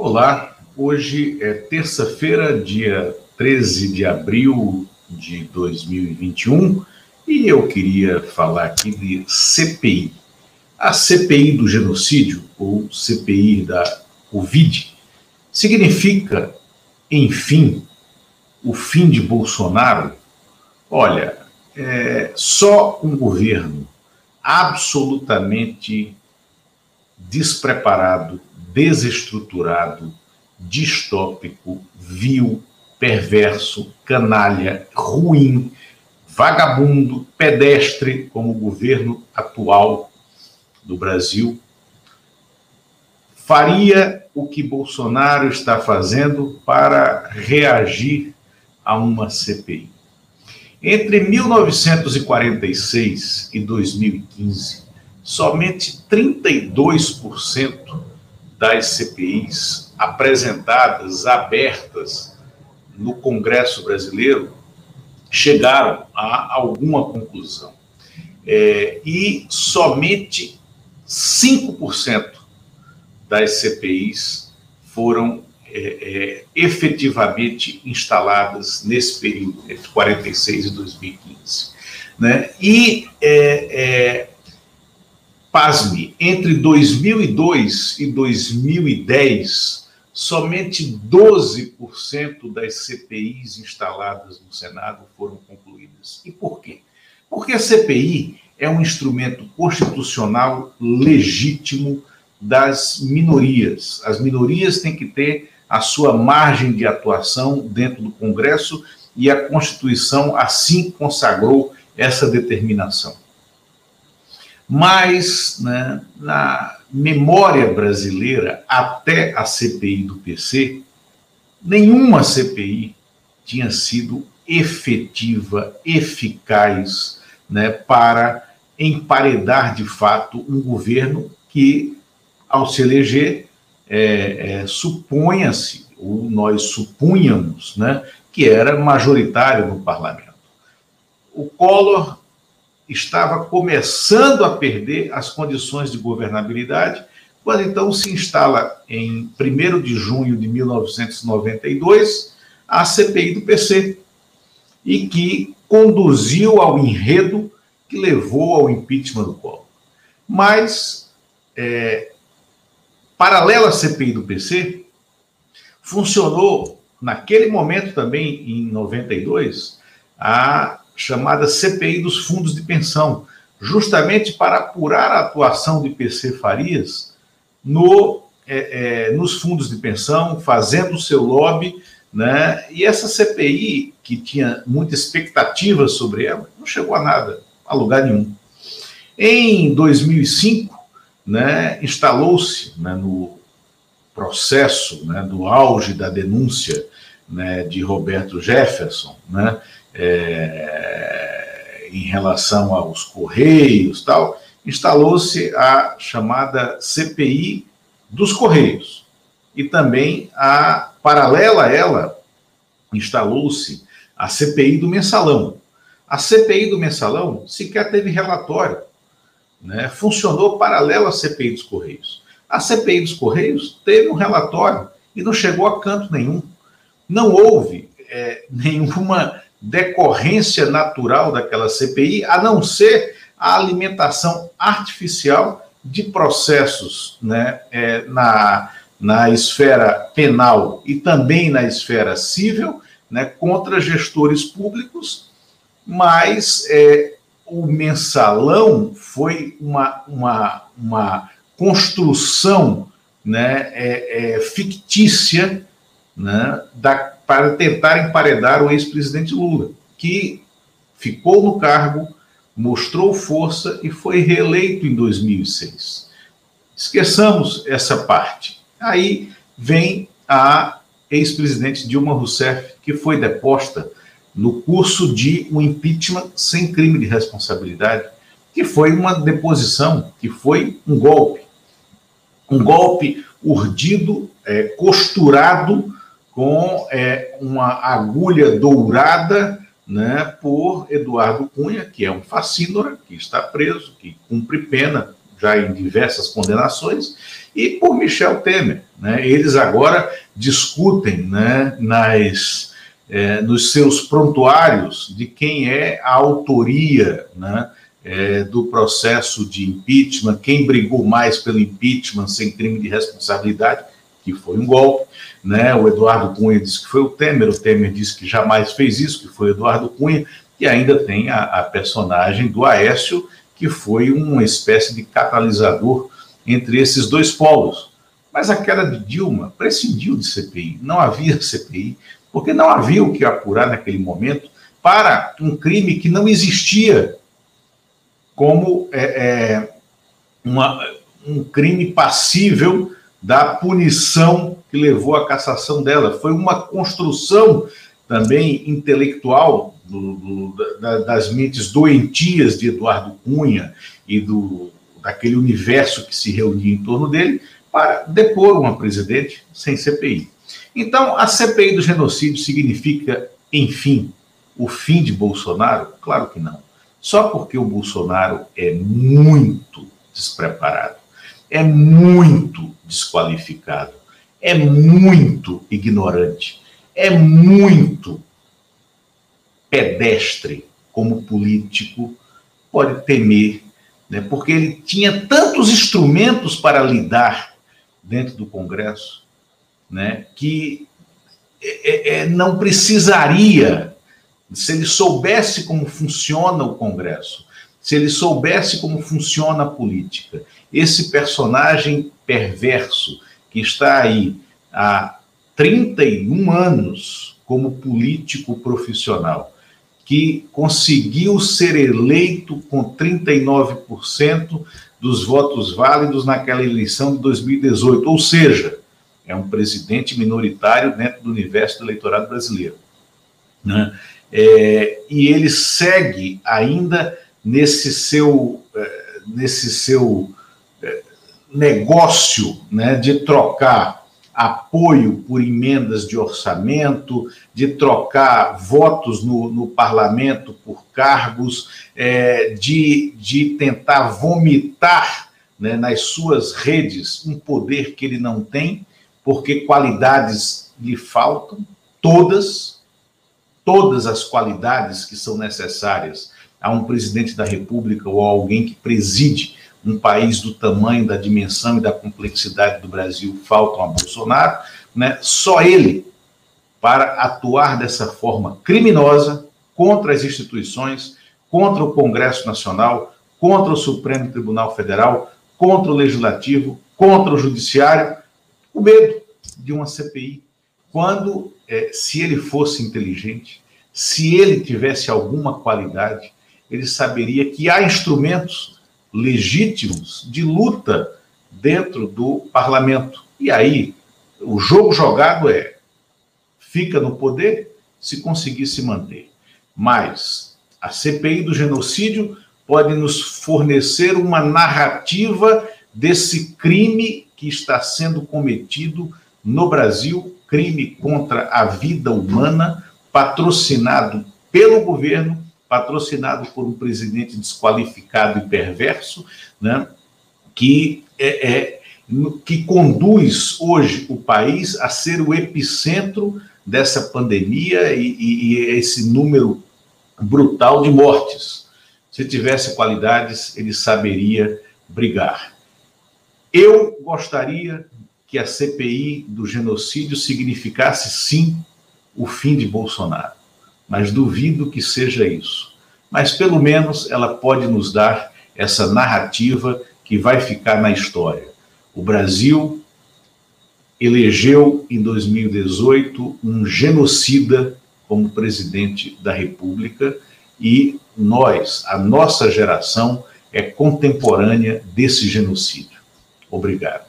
Olá, hoje é terça-feira, dia 13 de abril de 2021 e eu queria falar aqui de CPI. A CPI do genocídio, ou CPI da Covid, significa, enfim, o fim de Bolsonaro? Olha, é, só um governo absolutamente despreparado, desestruturado, distópico, vil, perverso, canalha, ruim, vagabundo, pedestre, como o governo atual do Brasil, faria o que Bolsonaro está fazendo para reagir a uma CPI. Entre 1946 e 2015, somente 32% das CPIs apresentadas, abertas no Congresso brasileiro, chegaram a alguma conclusão. É, e somente 5% das CPIs foram é, é, efetivamente instaladas nesse período, entre 46 e 2015. Né? E é, é pasme, entre 2002 e 2010, somente 12% das CPIs instaladas no Senado foram concluídas. E por quê? Porque a CPI é um instrumento constitucional legítimo das minorias. As minorias têm que ter a sua margem de atuação dentro do Congresso e a Constituição assim consagrou essa determinação mas né, na memória brasileira, até a CPI do PC, nenhuma CPI tinha sido efetiva, eficaz, né, para emparedar de fato um governo que, ao se eleger, é, é, suponha-se, ou nós supunhamos, né, que era majoritário no parlamento. O Collor estava começando a perder as condições de governabilidade, quando então se instala em 1 de junho de 1992 a CPI do PC, e que conduziu ao enredo que levou ao impeachment do Collor. Mas, é, paralela à CPI do PC, funcionou naquele momento também, em 92, a chamada CPI dos fundos de pensão, justamente para apurar a atuação de PC Farias no, é, é, nos fundos de pensão, fazendo o seu lobby, né? E essa CPI, que tinha muita expectativa sobre ela, não chegou a nada, a lugar nenhum. Em 2005, né, instalou-se né, no processo né, do auge da denúncia né, de Roberto Jefferson, né, é, em relação aos Correios tal, instalou-se a chamada CPI dos Correios. E também, a paralela a ela, instalou-se a CPI do Mensalão. A CPI do Mensalão sequer teve relatório, né? funcionou paralelo à CPI dos Correios. A CPI dos Correios teve um relatório e não chegou a canto nenhum. Não houve é, nenhuma decorrência natural daquela CPI, a não ser a alimentação artificial de processos né, é, na, na esfera penal e também na esfera civil né, contra gestores públicos, mas é, o mensalão foi uma, uma, uma construção né, é, é fictícia né, da para tentar emparedar o ex-presidente Lula, que ficou no cargo, mostrou força e foi reeleito em 2006. Esqueçamos essa parte. Aí vem a ex-presidente Dilma Rousseff, que foi deposta no curso de um impeachment sem crime de responsabilidade, que foi uma deposição, que foi um golpe. Um golpe urdido, é, costurado com é, uma agulha dourada né, por Eduardo Cunha, que é um facínora, que está preso, que cumpre pena já em diversas condenações, e por Michel Temer. Né? Eles agora discutem né, nas, é, nos seus prontuários de quem é a autoria né, é, do processo de impeachment, quem brigou mais pelo impeachment sem crime de responsabilidade, que foi um golpe. Né? O Eduardo Cunha disse que foi o Temer, o Temer disse que jamais fez isso, que foi o Eduardo Cunha, e ainda tem a, a personagem do Aécio, que foi uma espécie de catalisador entre esses dois polos. Mas a queda de Dilma prescindiu de CPI. Não havia CPI, porque não havia o que apurar naquele momento para um crime que não existia como é, é, uma, um crime passível da punição que levou à cassação dela. Foi uma construção também intelectual do, do, da, das mentes doentias de Eduardo Cunha e do, daquele universo que se reunia em torno dele para depor uma presidente sem CPI. Então, a CPI do genocídio significa, enfim, o fim de Bolsonaro? Claro que não. Só porque o Bolsonaro é muito despreparado, é muito desqualificado, é muito ignorante, é muito pedestre como político, pode temer, né, porque ele tinha tantos instrumentos para lidar dentro do Congresso, né, que é, é, é não precisaria, se ele soubesse como funciona o Congresso, se ele soubesse como funciona a política, esse personagem perverso que está aí há 31 anos como político profissional, que conseguiu ser eleito com 39% dos votos válidos naquela eleição de 2018, ou seja, é um presidente minoritário dentro do universo do eleitorado brasileiro. Né? É, e ele segue ainda nesse seu, é, nesse seu negócio né, de trocar apoio por emendas de orçamento, de trocar votos no, no parlamento por cargos, é, de, de tentar vomitar né, nas suas redes um poder que ele não tem, porque qualidades lhe faltam, todas, todas as qualidades que são necessárias a um presidente da República ou a alguém que preside um país do tamanho, da dimensão e da complexidade do Brasil faltam a Bolsonaro, né? só ele, para atuar dessa forma criminosa contra as instituições, contra o Congresso Nacional, contra o Supremo Tribunal Federal, contra o Legislativo, contra o Judiciário, o medo de uma CPI. Quando, é, se ele fosse inteligente, se ele tivesse alguma qualidade, ele saberia que há instrumentos legítimos de luta dentro do parlamento. E aí, o jogo jogado é: fica no poder se conseguir se manter. Mas a CPI do genocídio pode nos fornecer uma narrativa desse crime que está sendo cometido no Brasil crime contra a vida humana, patrocinado pelo governo patrocinado por um presidente desqualificado e perverso, né, que, é, é, que conduz hoje o país a ser o epicentro dessa pandemia e, e, e esse número brutal de mortes. Se tivesse qualidades, ele saberia brigar. Eu gostaria que a CPI do genocídio significasse, sim, o fim de Bolsonaro mas duvido que seja isso. Mas pelo menos ela pode nos dar essa narrativa que vai ficar na história. O Brasil elegeu em 2018 um genocida como presidente da República e nós, a nossa geração, é contemporânea desse genocídio. Obrigado.